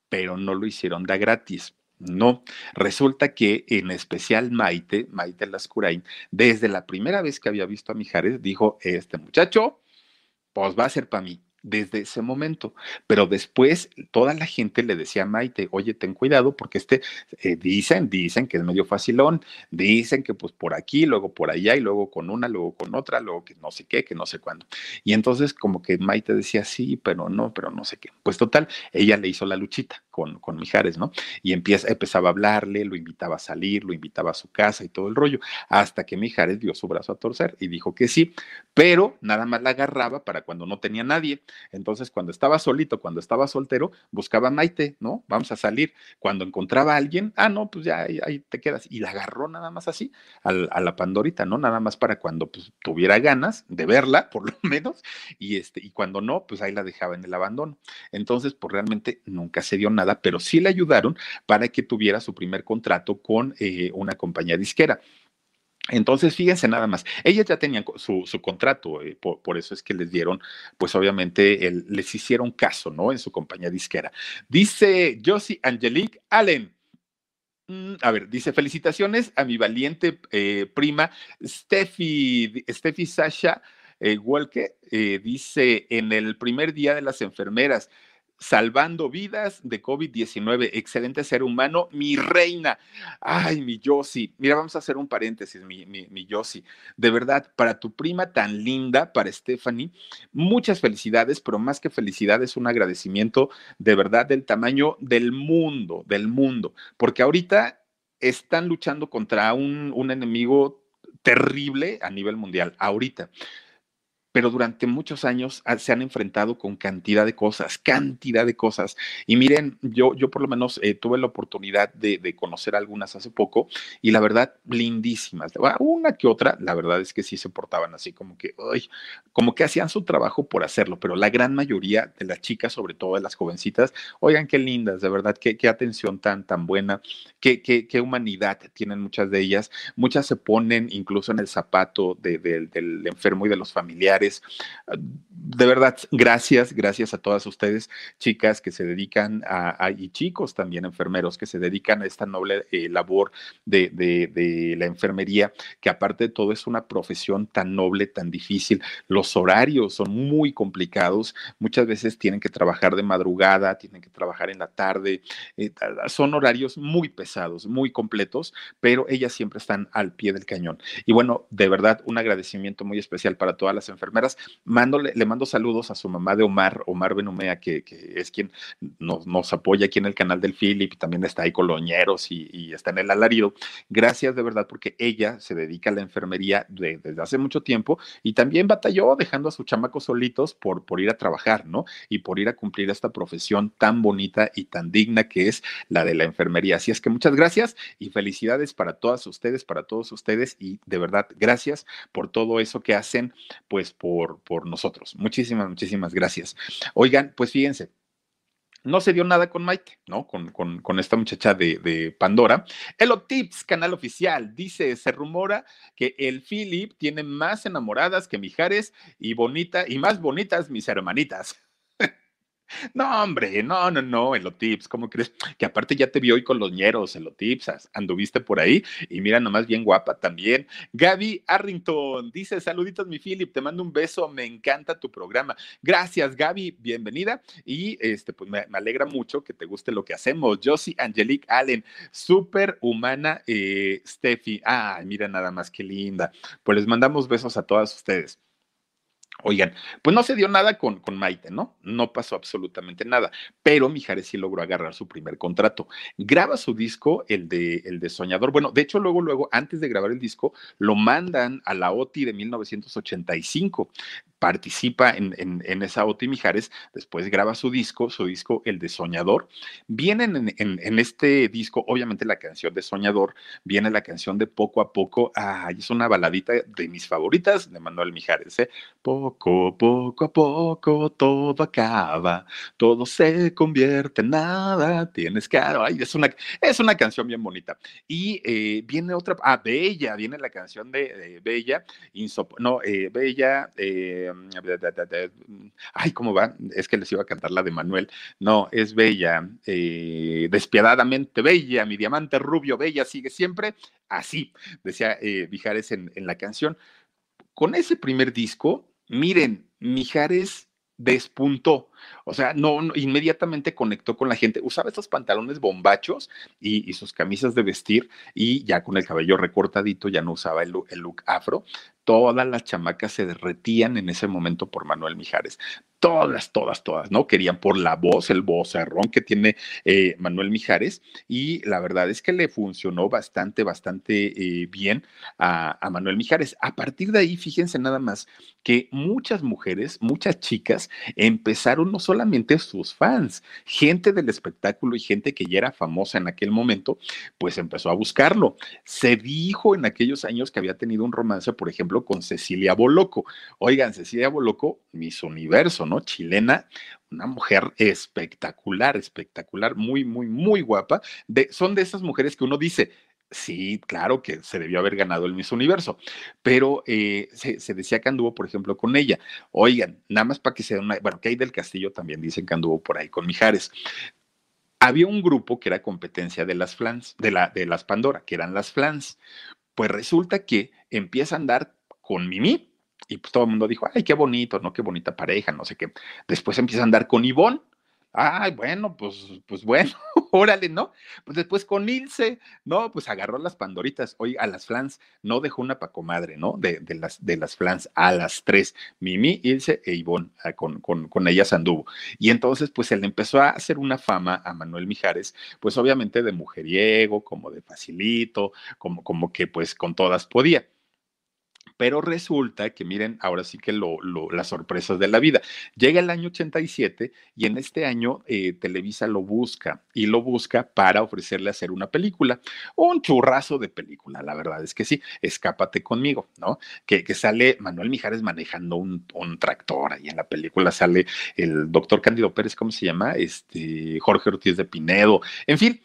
Pero no lo hicieron de gratis. No, resulta que en especial Maite, Maite Lascurain, desde la primera vez que había visto a Mijares, dijo, este muchacho, pues va a ser para mí desde ese momento. Pero después toda la gente le decía a Maite, oye, ten cuidado porque este, eh, dicen, dicen que es medio facilón, dicen que pues por aquí, luego por allá y luego con una, luego con otra, luego que no sé qué, que no sé cuándo. Y entonces como que Maite decía, sí, pero no, pero no sé qué. Pues total, ella le hizo la luchita con, con Mijares, ¿no? Y empieza, empezaba a hablarle, lo invitaba a salir, lo invitaba a su casa y todo el rollo, hasta que Mijares dio su brazo a torcer y dijo que sí, pero nada más la agarraba para cuando no tenía nadie entonces, cuando estaba solito, cuando estaba soltero, buscaba a Maite, ¿no? Vamos a salir. Cuando encontraba a alguien, ah, no, pues ya ahí, te quedas. Y la agarró nada más así a, la Pandorita, ¿no? Nada más para cuando pues, tuviera ganas de verla, <laughs> por lo menos, y, este, y cuando no, pues ahí la dejaba en el abandono. Entonces, pues realmente nunca se dio nada, pero sí le ayudaron para que tuviera su primer contrato con eh, una compañía disquera. Entonces, fíjense nada más, ellas ya tenían su, contrato, eh, por, eso es que les dieron, pues obviamente les hicieron caso, ¿no? En su compañía disquera. Dice Josie Angelique Allen. Mm, a ver, dice, felicitaciones a mi valiente eh, prima Steffi, Steffi Sasha eh, Walke. dice, en el primer día de las enfermeras, salvando vidas de COVID-19. Excelente ser humano, mi reina. Ay, mi Yossi. Mira, vamos a hacer un paréntesis, mi, mi, mi Yossi. De verdad, para tu prima tan linda, para Stephanie, muchas felicidades, pero más que felicidades, un agradecimiento de verdad del tamaño del mundo, del mundo. Porque ahorita están luchando contra un, un enemigo terrible a nivel mundial, ahorita pero durante muchos años se han enfrentado con cantidad de cosas, cantidad de cosas. Y miren, yo, yo por lo menos eh, tuve la oportunidad de, conocer algunas hace poco y la verdad, lindísimas. Una que otra, la verdad es que sí se portaban así como que, como que hacían su trabajo por hacerlo, pero la gran mayoría de las chicas, sobre todo de las jovencitas, oigan qué lindas, de verdad, qué, qué atención tan, tan buena, qué, qué, qué, humanidad tienen muchas de ellas. Muchas se ponen incluso en el zapato del enfermo y de los familiares de verdad, gracias, gracias a todas ustedes, chicas que se dedican a, y chicos también enfermeros que se dedican a esta noble eh, labor de, la enfermería, que aparte de todo es una profesión tan noble, tan difícil. Los horarios son muy complicados, muchas veces tienen que trabajar de madrugada, tienen que trabajar en la tarde, eh, son horarios muy pesados, muy completos, pero ellas siempre están al pie del cañón. Y bueno, de verdad, un agradecimiento muy especial para todas las enfermeras le mando saludos a su mamá de Omar, Omar Benumea, que, es quien nos, apoya aquí en el canal del Philip, y también está ahí Coloñeros y, está en el alarido. Gracias de verdad, porque ella se dedica a la enfermería desde hace mucho tiempo y también batalló dejando a sus chamacos solitos por, por ir a trabajar, ¿no? Y por ir a cumplir esta profesión tan bonita y tan digna que es la de la enfermería. Así es que muchas gracias y felicidades para todas ustedes, para todos ustedes y de verdad gracias por todo eso que hacen, pues por por, nosotros. Muchísimas, muchísimas gracias. Oigan, pues fíjense, no se dio nada con Maite, ¿no? Con, con, esta muchacha de, de, Pandora. Elo Tips, canal oficial, dice, se rumora que el Philip tiene más enamoradas que Mijares y bonita, y más bonitas mis hermanitas. No, hombre, no, no, no, Elotips, ¿cómo crees? Que aparte ya te vi hoy con los ñeros, Elotips, anduviste por ahí y mira, nomás bien guapa también. Gaby Arrington dice: Saluditos, mi Philip, te mando un beso, me encanta tu programa. Gracias, Gaby, bienvenida. Y este, pues me, alegra mucho que te guste lo que hacemos. Josie Angelique Allen, súper humana, eh, Steffi. Ay, mira nada más qué linda. Pues les mandamos besos a todas ustedes. Oigan, pues no se dio nada con, con Maite, ¿no? No pasó absolutamente nada, pero Mijares sí logró agarrar su primer contrato. Graba su disco, el de, el de Soñador. Bueno, de hecho, luego, luego, antes de grabar el disco, lo mandan a la OTI de 1985 participa en, en, esa OTI Mijares, después graba su disco, su disco El de Soñador. Vienen en, este disco, obviamente la canción de Soñador, viene la canción de Poco a Poco, ay, es una baladita de mis favoritas de Manuel Mijares, ¿eh? Poco, poco a poco, todo acaba, todo se convierte en nada, tienes que, ay, es una, es una canción bien bonita. Y eh, viene otra, ah, Bella, viene la canción de, Bella, no, eh, Bella, eh, Ay, ¿cómo va? Es que les iba a cantar la de Manuel. No, es bella, eh, despiadadamente bella, mi diamante rubio, bella, sigue siempre así, decía eh, en, la canción. Con ese primer disco, miren, Mijares despuntó. O sea, no, inmediatamente conectó con la gente. Usaba estos pantalones bombachos y, sus camisas de vestir y ya con el cabello recortadito, ya no usaba el look afro todas las chamacas se derretían en ese momento por Manuel Mijares. Todas, todas, todas, ¿no? Querían por la voz, el vozarrón que tiene eh, Manuel Mijares y la verdad es que le funcionó bastante, bastante eh, bien a, Manuel Mijares. A partir de ahí, fíjense nada más que muchas mujeres, muchas chicas empezaron no solamente sus fans, gente del espectáculo y gente que ya era famosa en aquel momento, pues empezó a buscarlo. Se dijo en aquellos años que había tenido un romance, por ejemplo, con Cecilia Boloco. Oigan, Cecilia Boloco, Miss Universo, Chilena, una mujer espectacular, espectacular, muy, muy, muy guapa. De, son de esas mujeres que uno dice, Sí, claro que se debió haber ganado el Miss Universo, pero eh, se, decía que anduvo, por ejemplo, con ella. Oigan, nada más para que sea una, bueno, que hay del Castillo también dicen que anduvo por ahí con Mijares. Había un grupo que era competencia de las flans, de, la, de las Pandora, que eran las flans. Pues resulta que empieza a andar con Mimi. Y pues todo el mundo dijo, ay, qué bonito, ¿no? Qué bonita pareja, no sé qué. Después empieza a andar con Ivonne. Ay, bueno, pues, pues bueno, <laughs> órale, ¿no? Pues después con Ilse, ¿no? Pues agarró las pandoritas, hoy a las flans, no dejó una pacomadre, ¿no? De, de, las, de las flans a las tres, Mimi, Ilse e Ivonne, ah, con, con, con ellas anduvo. Y entonces, pues él empezó a hacer una fama a Manuel Mijares, pues obviamente de mujeriego, como de facilito, como, como que pues con todas podía. Pero resulta que miren, ahora sí que lo, las sorpresas de la vida. Llega el año 87 y en este año eh, Televisa lo busca y lo busca para ofrecerle hacer una película. Un churrazo de película, la verdad es que sí, escápate conmigo, ¿no? Que, sale Manuel Mijares manejando un, un, tractor y en la película sale el doctor Cándido Pérez, ¿cómo se llama? Este, Jorge Ortiz de Pinedo, en fin,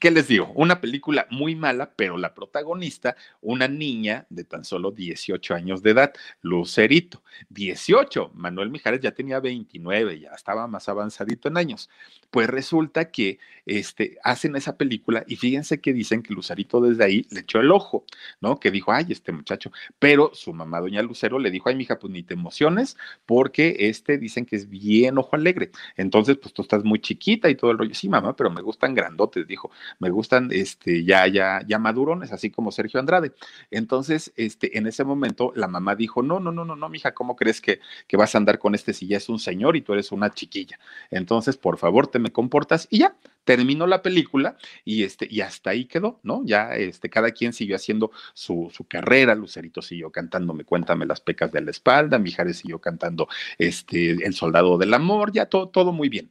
¿qué les digo? Una película muy mala, pero la protagonista, una niña de tan solo 18 años de edad, Lucerito. 18, Manuel Mijares ya tenía 29, ya estaba más avanzadito en años. Pues resulta que este, hacen esa película y fíjense que dicen que Lucerito desde ahí le echó el ojo, ¿no? Que dijo, ay, este muchacho. Pero su mamá, doña Lucero, le dijo, ay, mija, pues ni te emociones, porque este dicen que es bien ojo alegre. Entonces, pues tú estás muy chiquita y todo el rollo. Sí, mamá, pero me gustan grandotes, dijo me gustan este, ya, ya, ya madurones, así como Sergio Andrade. Entonces, este, en ese momento, la mamá dijo, no, no, no, no, no, mija, ¿cómo crees que, que vas a andar con este si ya es un señor y tú eres una chiquilla? Entonces, por favor, te me comportas y ya, terminó la película y este y hasta ahí quedó, ¿no? Ya este cada quien siguió haciendo su, su carrera, Lucerito siguió cantándome Cuéntame las pecas de la espalda, Mijares siguió cantando este El soldado del amor, ya todo todo muy bien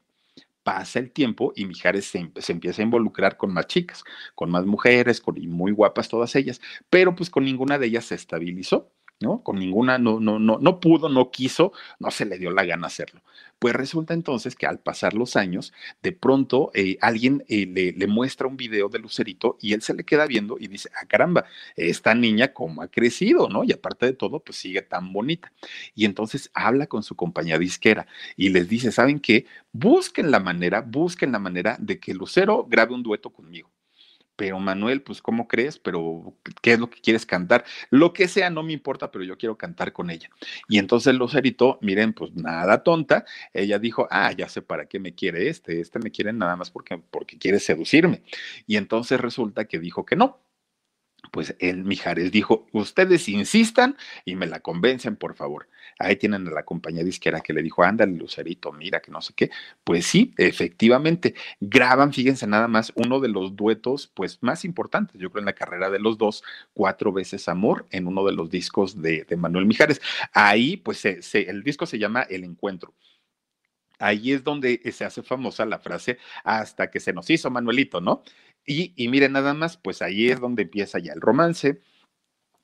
pasa el tiempo y Mijares se, empieza a involucrar con más chicas, con más mujeres, con, y muy guapas todas ellas, pero pues con ninguna de ellas se estabilizó. ¿No? Con ninguna, no, no, no, no pudo, no quiso, no se le dio la gana hacerlo. Pues resulta entonces que al pasar los años, de pronto eh, alguien eh, le, le, muestra un video de Lucerito y él se le queda viendo y dice, ah, caramba, esta niña cómo ha crecido, ¿no? Y aparte de todo, pues sigue tan bonita. Y entonces habla con su compañía disquera y les dice, ¿saben qué? Busquen la manera, busquen la manera de que Lucero grabe un dueto conmigo pero Manuel, pues ¿cómo crees? Pero ¿qué es lo que quieres cantar? Lo que sea, no me importa, pero yo quiero cantar con ella. Y entonces Lucerito, miren, pues nada tonta, ella dijo, ah, ya sé para qué me quiere este, este me quiere nada más porque, porque quiere seducirme. Y entonces resulta que dijo que no, Pues el Mijares dijo, ustedes insistan y me la convencen, por favor. Ahí tienen a la compañía disquera que le dijo, ándale, Lucerito, mira, que no sé qué. Pues sí, efectivamente, graban, fíjense nada más, uno de los duetos, pues más importantes, yo creo, en la carrera de los dos, Cuatro veces Amor, en uno de los discos de, Manuel Mijares. Ahí, pues, el disco se llama El Encuentro ahí es donde se hace famosa la frase hasta que se nos hizo Manuelito, ¿no? Y, y miren nada más, pues ahí es donde empieza ya el romance,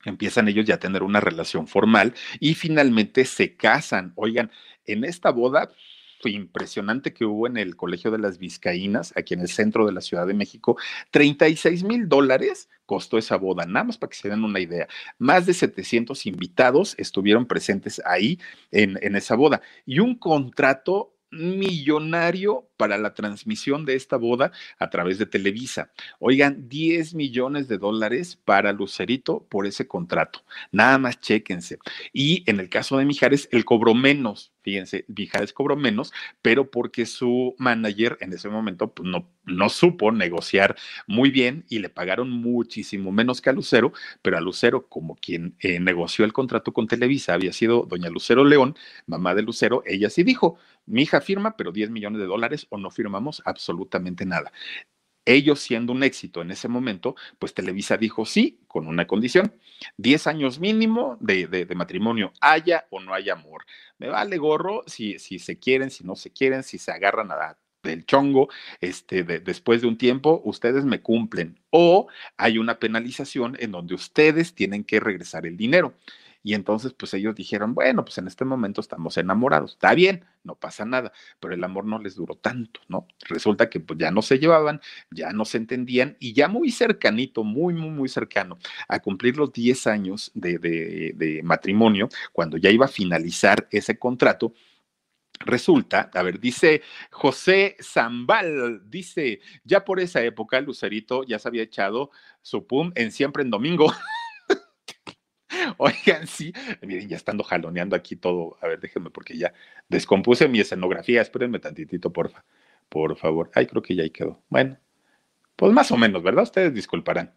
empiezan ellos ya a tener una relación formal y finalmente se casan. Oigan, en esta boda fue impresionante que hubo en el Colegio de las Vizcaínas, aquí en el centro de la Ciudad de México, 36 mil dólares costó esa boda, nada más para que se den una idea. Más de 700 invitados estuvieron presentes ahí en, en esa boda y un contrato millonario para la transmisión de esta boda a través de Televisa. Oigan, 10 millones de dólares para Lucerito por ese contrato. Nada más chéquense. Y en el caso de Mijares, él cobró menos. Fíjense, Mijares cobró menos, pero porque su manager en ese momento pues, no, no supo negociar muy bien y le pagaron muchísimo menos que a Lucero, pero a Lucero, como quien eh, negoció el contrato con Televisa, había sido doña Lucero León, mamá de Lucero, ella sí dijo, mi hija firma, pero 10 millones de dólares o no firmamos absolutamente nada. Ellos siendo un éxito en ese momento, pues Televisa dijo sí, con una condición, 10 años mínimo de, matrimonio, haya o no haya amor. Me vale gorro si, si se quieren, si no se quieren, si se agarran a del chongo, este, después de un tiempo, ustedes me cumplen. O hay una penalización en donde ustedes tienen que regresar el dinero. Y entonces, pues ellos dijeron, bueno, pues en este momento estamos enamorados, está bien, no pasa nada, pero el amor no les duró tanto, ¿no? Resulta que pues ya no se llevaban, ya no se entendían y ya muy cercanito, muy, muy, muy cercano a cumplir los 10 años de, de matrimonio, cuando ya iba a finalizar ese contrato, Resulta, a ver, dice José Zambal, dice, ya por esa época Lucerito ya se había echado su pum en siempre en domingo. <laughs> <laughs> Oigan, sí, miren, ya estando jaloneando aquí todo. A ver, déjenme porque ya descompuse mi escenografía. Espérenme tantitito, porfa. Por favor. Ay, creo que ya ahí quedó. Bueno, pues más o menos, ¿verdad? Ustedes disculparán.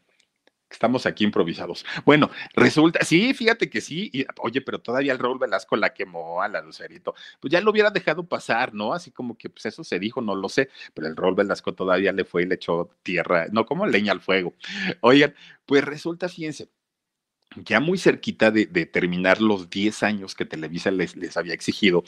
Estamos aquí improvisados. Bueno, resulta, sí, fíjate que sí. Y, oye, pero todavía el Raúl Velasco la quemó a la Lucerito. Pues ya lo hubiera dejado pasar, ¿no? Así como que, pues eso se dijo, no lo sé. Pero el Raúl Velasco todavía le fue y le echó tierra, no como leña al fuego. Oigan, pues resulta, fíjense, ya muy cerquita de, terminar los 10 años que Televisa les, había exigido,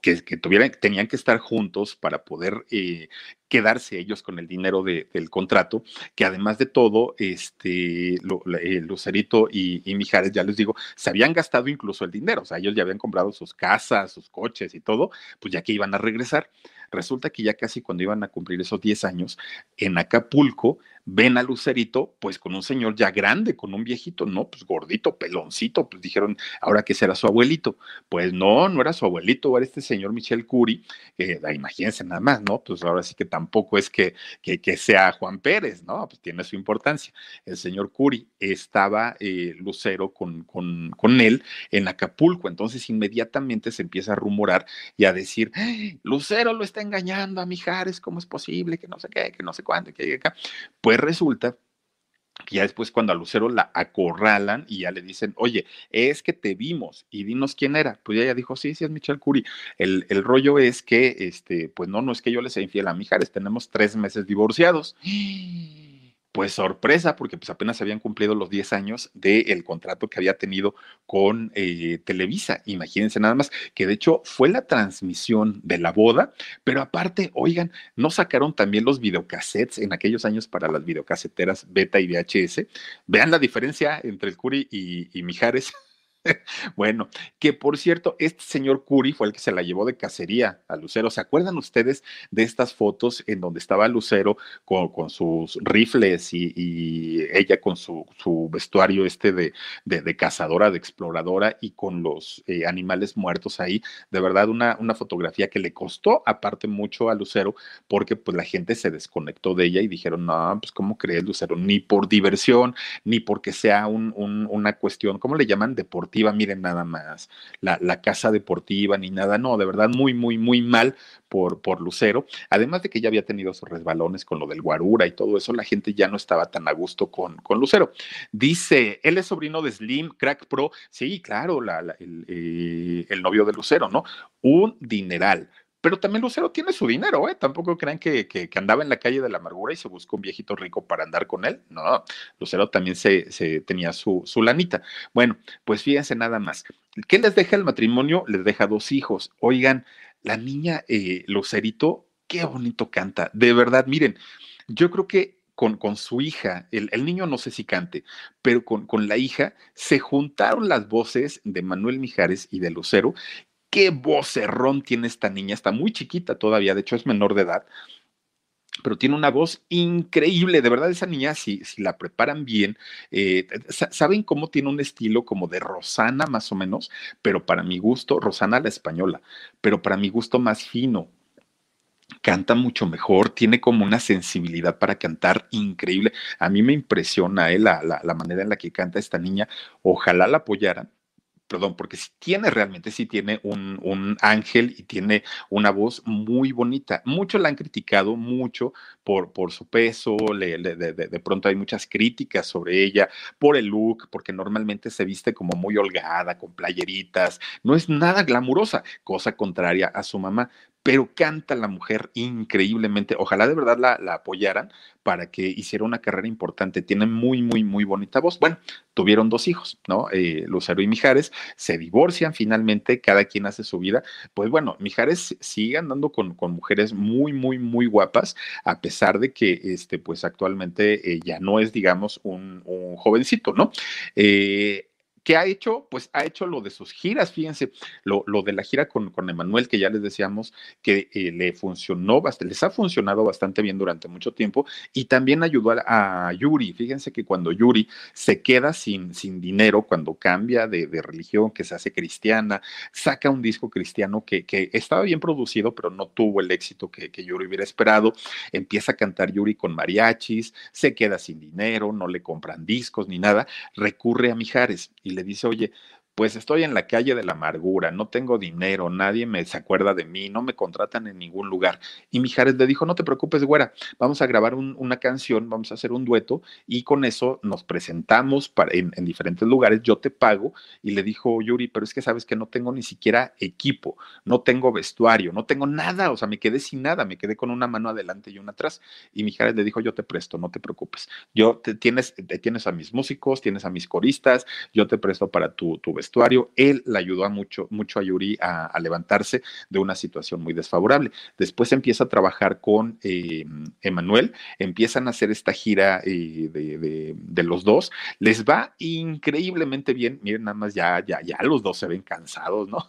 que, tuvieran, tenían que estar juntos para poder eh, quedarse ellos con el dinero del contrato, que además de todo, este, Lucerito y, Mijares, ya les digo, se habían gastado incluso el dinero, o sea, ellos ya habían comprado sus casas, sus coches y todo, pues ya que iban a regresar. Resulta que ya casi cuando iban a cumplir esos 10 años, en Acapulco, ven a Lucerito, pues con un señor ya grande, con un viejito, ¿no? Pues gordito, peloncito, pues dijeron, ahora que será su abuelito. Pues no, no era su abuelito, era este señor Michel Curi, eh, imagínense nada más, ¿no? Pues ahora sí que tampoco es que, que, sea Juan Pérez, ¿no? Pues tiene su importancia. El señor Curi estaba eh, Lucero con, con, con él en Acapulco, entonces inmediatamente se empieza a rumorar y a decir, Lucero lo está engañando a Mijares, ¿cómo es posible? Que no sé qué, que no sé cuánto, que acá. Pues resulta que ya después cuando a Lucero la acorralan y ya le dicen, oye, es que te vimos y dinos quién era. Pues ella dijo, sí, sí, es Michelle Curie. El, el rollo es que, este, pues no, no es que yo le sea infiel a Mijares, tenemos tres meses divorciados. Pues sorpresa, porque pues apenas habían cumplido los 10 años del contrato que había tenido con eh, Televisa. Imagínense nada más, que de hecho fue la transmisión de la boda, pero aparte, oigan, ¿no sacaron también los videocassettes en aquellos años para las videocaseteras beta y VHS? Vean la diferencia entre el Curi y, y Mijares. <laughs> Bueno, que por cierto, este señor Curi fue el que se la llevó de cacería a Lucero. ¿Se acuerdan ustedes de estas fotos en donde estaba Lucero con, sus rifles y, ella con su, vestuario este de, cazadora, de exploradora y con los eh, animales muertos ahí? De verdad, una, una fotografía que le costó aparte mucho a Lucero porque pues la gente se desconectó de ella y dijeron, no, pues ¿cómo crees Lucero? Ni por diversión, ni porque sea un, una cuestión, ¿cómo le llaman? Deportiva miren nada más, la, la, casa deportiva ni nada, no, de verdad muy, muy, muy mal por, por Lucero. Además de que ya había tenido sus resbalones con lo del guarura y todo eso, la gente ya no estaba tan a gusto con, con Lucero. Dice, él es sobrino de Slim, Crack Pro, sí, claro, la, eh, el novio de Lucero, ¿no? Un dineral pero también Lucero tiene su dinero, ¿eh? Tampoco crean que, que, andaba en la calle de la amargura y se buscó un viejito rico para andar con él. No, Lucero también se, se tenía su, su lanita. Bueno, pues fíjense nada más. ¿Qué les deja el matrimonio? Les deja dos hijos. Oigan, la niña eh, Lucerito, qué bonito canta. De verdad, miren, yo creo que con, con, su hija, el, el, niño no sé si cante, pero con, con, la hija se juntaron las voces de Manuel Mijares y de Lucero qué vocerrón tiene esta niña, está muy chiquita todavía, de hecho es menor de edad, pero tiene una voz increíble, de verdad esa niña, si, si la preparan bien, eh, saben cómo tiene un estilo como de Rosana más o menos, pero para mi gusto, Rosana la española, pero para mi gusto más fino, canta mucho mejor, tiene como una sensibilidad para cantar increíble. A mí me impresiona eh, la, la, la manera en la que canta esta niña, ojalá la apoyaran perdón, porque sí tiene realmente, sí tiene un, un, ángel y tiene una voz muy bonita. Muchos la han criticado mucho por, por su peso, le, le, de, pronto hay muchas críticas sobre ella, por el look, porque normalmente se viste como muy holgada, con playeritas, no es nada glamurosa, cosa contraria a su mamá, pero canta la mujer increíblemente. Ojalá de verdad la, la, apoyaran para que hiciera una carrera importante. Tiene muy, muy, muy bonita voz. Bueno, tuvieron dos hijos, ¿no? Eh, Lucero y Mijares se divorcian finalmente, cada quien hace su vida. Pues bueno, Mijares sigue andando con, con mujeres muy, muy, muy guapas, a pesar de que, este, pues actualmente eh, ya no es, digamos, un, un jovencito, ¿no? Eh, ¿Qué ha hecho? Pues ha hecho lo de sus giras, fíjense, lo, lo de la gira con, con, Emanuel, que ya les decíamos que eh, le funcionó, les ha funcionado bastante bien durante mucho tiempo, y también ayudó a, Yuri. Fíjense que cuando Yuri se queda sin, sin dinero, cuando cambia de, de, religión, que se hace cristiana, saca un disco cristiano que, que estaba bien producido, pero no tuvo el éxito que, que Yuri hubiera esperado, empieza a cantar Yuri con mariachis, se queda sin dinero, no le compran discos ni nada, recurre a Mijares le dice, oye, pues estoy en la calle de la amargura, no tengo dinero, nadie me se acuerda de mí, no me contratan en ningún lugar. Y Mijares le dijo, no te preocupes, güera, vamos a grabar un, una canción, vamos a hacer un dueto y con eso nos presentamos en, en, diferentes lugares, yo te pago. Y le dijo Yuri, pero es que sabes que no tengo ni siquiera equipo, no tengo vestuario, no tengo nada, o sea, me quedé sin nada, me quedé con una mano adelante y una atrás. Y Mijares le dijo, yo te presto, no te preocupes, yo te, tienes, te, tienes a mis músicos, tienes a mis coristas, yo te presto para tu, tu vestuario. Él le ayudó a mucho, mucho a Yuri a, a, levantarse de una situación muy desfavorable. Después empieza a trabajar con eh, Emanuel, empiezan a hacer esta gira eh, de, de, de, los dos. Les va increíblemente bien. Miren, nada más ya, ya, ya los dos se ven cansados, ¿no?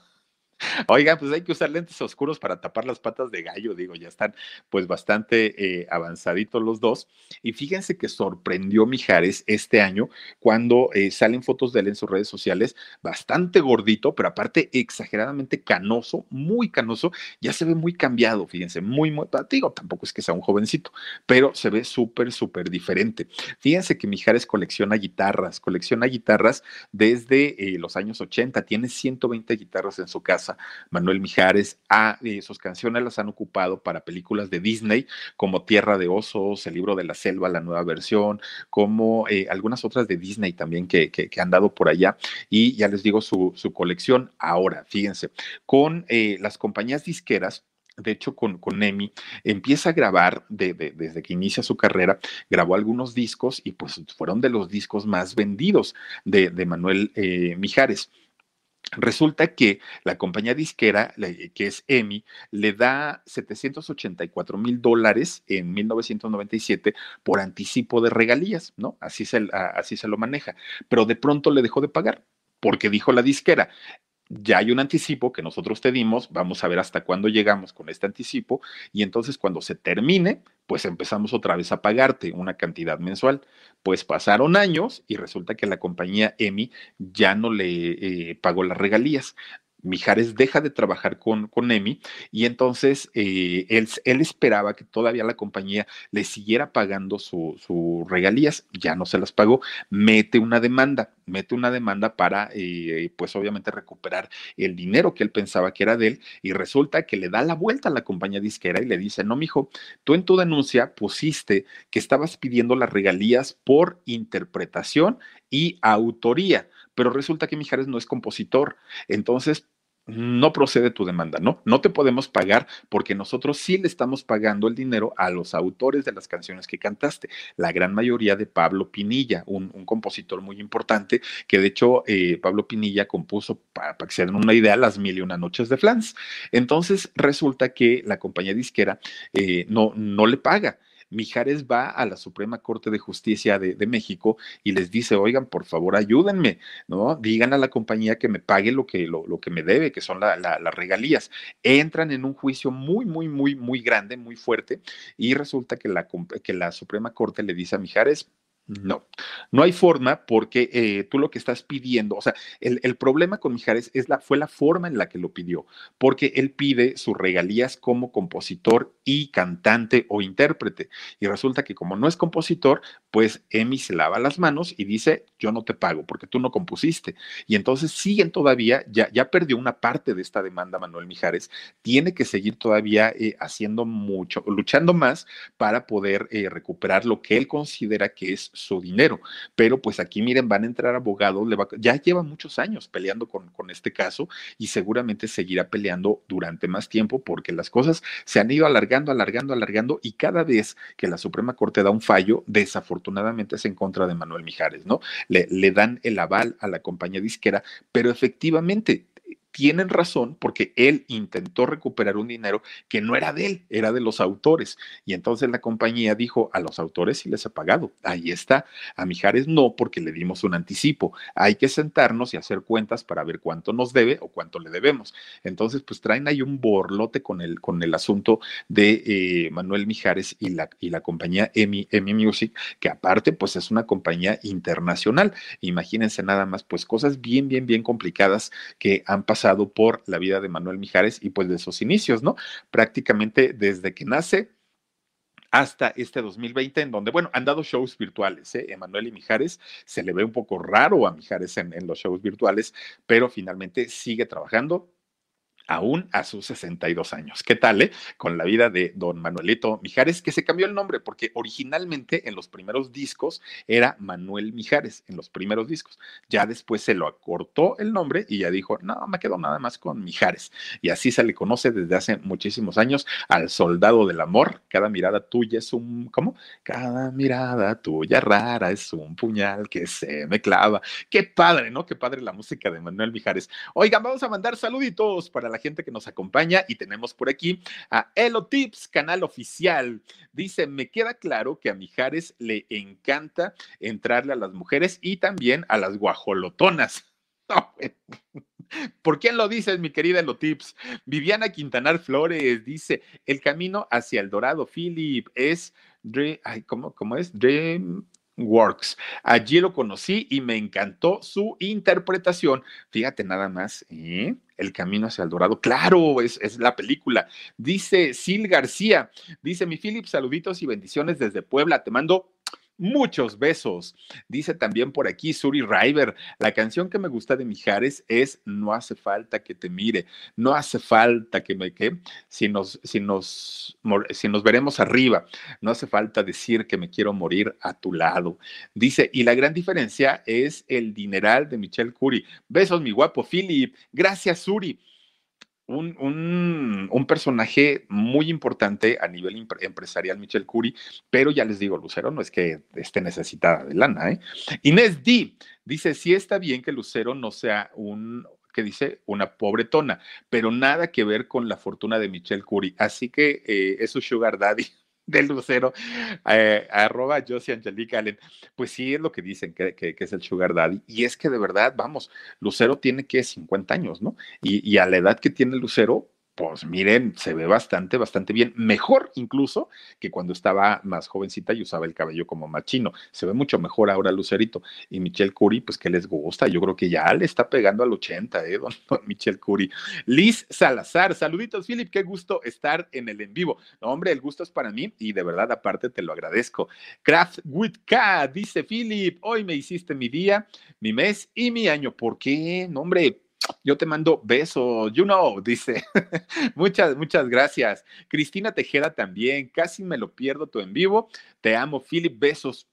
Oigan, pues hay que usar lentes oscuros para tapar las patas de gallo, digo, ya están pues bastante eh, avanzaditos los dos. Y fíjense que sorprendió Mijares este año cuando eh, salen fotos de él en sus redes sociales, bastante gordito, pero aparte exageradamente canoso, muy canoso, ya se ve muy cambiado, fíjense, muy, digo, tampoco es que sea un jovencito, pero se ve súper, súper diferente. Fíjense que Mijares colecciona guitarras, colecciona guitarras desde eh, los años 80, tiene 120 guitarras en su casa Manuel Mijares, a, eh, sus canciones las han ocupado para películas de Disney como Tierra de Osos, El libro de la selva, la nueva versión, como eh, algunas otras de Disney también que, que, han dado por allá. Y ya les digo su, colección ahora, fíjense, con eh, las compañías disqueras de hecho, con, con Emi, empieza a grabar de, de, desde que inicia su carrera, grabó algunos discos y pues fueron de los discos más vendidos de, de Manuel eh, Mijares. Resulta que la compañía disquera, que es EMI, le da 784 mil dólares en 1997 por anticipo de regalías, ¿no? Así se, así se lo maneja. Pero de pronto le dejó de pagar porque dijo la disquera, ya hay un anticipo que nosotros te dimos, vamos a ver hasta cuándo llegamos con este anticipo y entonces cuando se termine, pues empezamos otra vez a pagarte una cantidad mensual. Pues pasaron años y resulta que la compañía EMI ya no le eh, pagó las regalías Mijares deja de trabajar con, con Emi y entonces eh, él, él, esperaba que todavía la compañía le siguiera pagando sus su regalías, ya no se las pagó, mete una demanda, mete una demanda para, eh, pues obviamente recuperar el dinero que él pensaba que era de él y resulta que le da la vuelta a la compañía disquera y le dice, no, mijo, tú en tu denuncia pusiste que estabas pidiendo las regalías por interpretación y autoría pero resulta que Mijares no es compositor. Entonces, no procede tu demanda, ¿no? No te podemos pagar porque nosotros sí le estamos pagando el dinero a los autores de las canciones que cantaste, la gran mayoría de Pablo Pinilla, un, compositor muy importante, que de hecho eh, Pablo Pinilla compuso, para, que se den una idea, las mil y una noches de Flans. Entonces resulta que la compañía disquera eh, no, no le paga. Mijares va a la Suprema Corte de Justicia de, México y les dice, oigan, por favor, ayúdenme, ¿no? Digan a la compañía que me pague lo que, lo, que me debe, que son las regalías. Entran en un juicio muy, muy, muy, muy grande, muy fuerte, y resulta que la, que la Suprema Corte le dice a Mijares, no, no hay forma porque eh, tú lo que estás pidiendo, o sea, el, problema con Mijares es la, fue la forma en la que lo pidió, porque él pide sus regalías como compositor y cantante o intérprete. Y resulta que como no es compositor, pues Emi se lava las manos y dice, yo no te pago porque tú no compusiste. Y entonces siguen todavía, ya, ya perdió una parte de esta demanda Manuel Mijares, tiene que seguir todavía eh, haciendo mucho, luchando más para poder eh, recuperar lo que él considera que es su dinero. Pero pues aquí miren, van a entrar abogados, ya lleva muchos años peleando con, con este caso y seguramente seguirá peleando durante más tiempo porque las cosas se han ido alargando, alargando, alargando y cada vez que la Suprema Corte da un fallo, desafortunadamente es en contra de Manuel Mijares, ¿no? Le, le dan el aval a la compañía disquera, pero efectivamente tienen razón porque él intentó recuperar un dinero que no era de él, era de los autores. Y entonces la compañía dijo, a los autores sí les ha pagado. Ahí está. A Mijares no, porque le dimos un anticipo. Hay que sentarnos y hacer cuentas para ver cuánto nos debe o cuánto le debemos. Entonces, pues traen ahí un borlote con el, con el asunto de eh, Manuel Mijares y la, y la compañía EMI, Music, que aparte, pues es una compañía internacional. Imagínense nada más, pues cosas bien, bien, bien complicadas que han pasado por la vida de Manuel Mijares y pues de sus inicios, ¿no? Prácticamente desde que nace hasta este 2020, en donde, bueno, han dado shows virtuales, ¿eh? Emanuel y Mijares, se le ve un poco raro a Mijares en, en los shows virtuales, pero finalmente sigue trabajando, aún a sus 62 años. ¿Qué tal, eh? Con la vida de don Manuelito Mijares, que se cambió el nombre porque originalmente en los primeros discos era Manuel Mijares, en los primeros discos. Ya después se lo acortó el nombre y ya dijo, no, me quedo nada más con Mijares. Y así se le conoce desde hace muchísimos años al soldado del amor. Cada mirada tuya es un, ¿cómo? Cada mirada tuya rara es un puñal que se me clava. Qué padre, ¿no? Qué padre la música de Manuel Mijares. Oigan, vamos a mandar saluditos para la gente que nos acompaña y tenemos por aquí a Elo Tips, canal oficial. Dice, me queda claro que a Mijares le encanta entrarle a las mujeres y también a las guajolotonas. <laughs> ¿Por quién lo dices, mi querida Elo Tips? Viviana Quintanar Flores dice, el camino hacia el dorado, Philip, es... ¿cómo, ¿Cómo es? Dream, Works. Allí lo conocí y me encantó su interpretación. Fíjate nada más, ¿eh? El Camino hacia el Dorado. Claro, es, es, la película. Dice Sil García, dice mi Philip, saluditos y bendiciones desde Puebla. Te mando Muchos besos. Dice también por aquí Suri River, la canción que me gusta de Mijares es No hace falta que te mire, no hace falta que me que si nos si nos si nos veremos arriba, no hace falta decir que me quiero morir a tu lado. Dice, y la gran diferencia es el dineral de Michelle Curry. Besos mi guapo Philip. Gracias Suri un, un, personaje muy importante a nivel empresarial, Michelle Curie, pero ya les digo, Lucero no es que esté necesitada de lana. ¿eh? Inés D dice, sí está bien que Lucero no sea un, que dice una pobretona, pero nada que ver con la fortuna de Michelle Curie. Así que eh, es su sugar daddy de Lucero, eh, arroba Josie Angelica Allen. Pues sí, es lo que dicen que, es el Sugar Daddy. Y es que de verdad, vamos, Lucero tiene que 50 años, ¿no? Y, y, a la edad que tiene Lucero, Pues miren, se ve bastante, bastante bien. Mejor incluso que cuando estaba más jovencita y usaba el cabello como machino. Se ve mucho mejor ahora Lucerito. Y Michelle Curry, pues que les gusta. Yo creo que ya le está pegando al 80, ¿eh? <laughs> Don, Michelle Curry. Liz Salazar, saluditos, Philip. Qué gusto estar en el en vivo. No, hombre, el gusto es para mí y de verdad, aparte, te lo agradezco. Craft with K, dice Philip. Hoy me hiciste mi día, mi mes y mi año. ¿Por qué? No, hombre yo te mando besos, you know, dice. <laughs> muchas, muchas gracias. Cristina Tejeda también, casi me lo pierdo tu en vivo. Te amo, Philip, besos.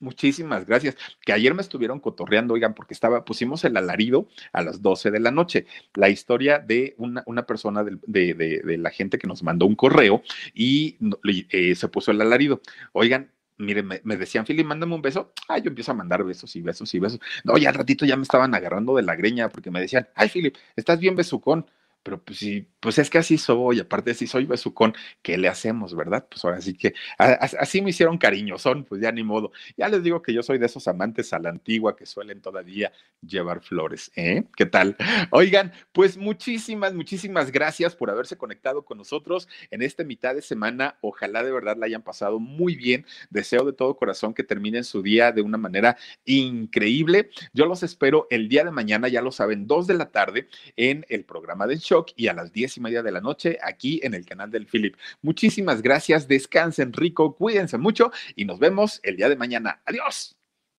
Muchísimas gracias. Que ayer me estuvieron cotorreando, oigan, porque estaba, pusimos el alarido a las 12 de la noche. La historia de una, persona de, la gente que nos mandó un correo y eh, se puso el alarido. Oigan, mire, me, decían, Philip, mándame un beso. Ay, yo empiezo a mandar besos y besos y besos. No, ya al ratito ya me estaban agarrando de la greña porque me decían, ay, Philip, estás bien besucón pero pues sí, pues es que así soy, aparte si soy besucón, ¿qué le hacemos, verdad? Pues ahora sí que así me hicieron cariño, son, pues ya ni modo. Ya les digo que yo soy de esos amantes a la antigua que suelen todavía llevar flores, ¿eh? ¿Qué tal? Oigan, pues muchísimas, muchísimas gracias por haberse conectado con nosotros en esta mitad de semana. Ojalá de verdad la hayan pasado muy bien. Deseo de todo corazón que terminen su día de una manera increíble. Yo los espero el día de mañana, ya lo saben, dos de la tarde en el programa del show y a las diez y media de la noche aquí en el canal del Philip. Muchísimas gracias, descansen rico, cuídense mucho y nos vemos el día de mañana. Adiós.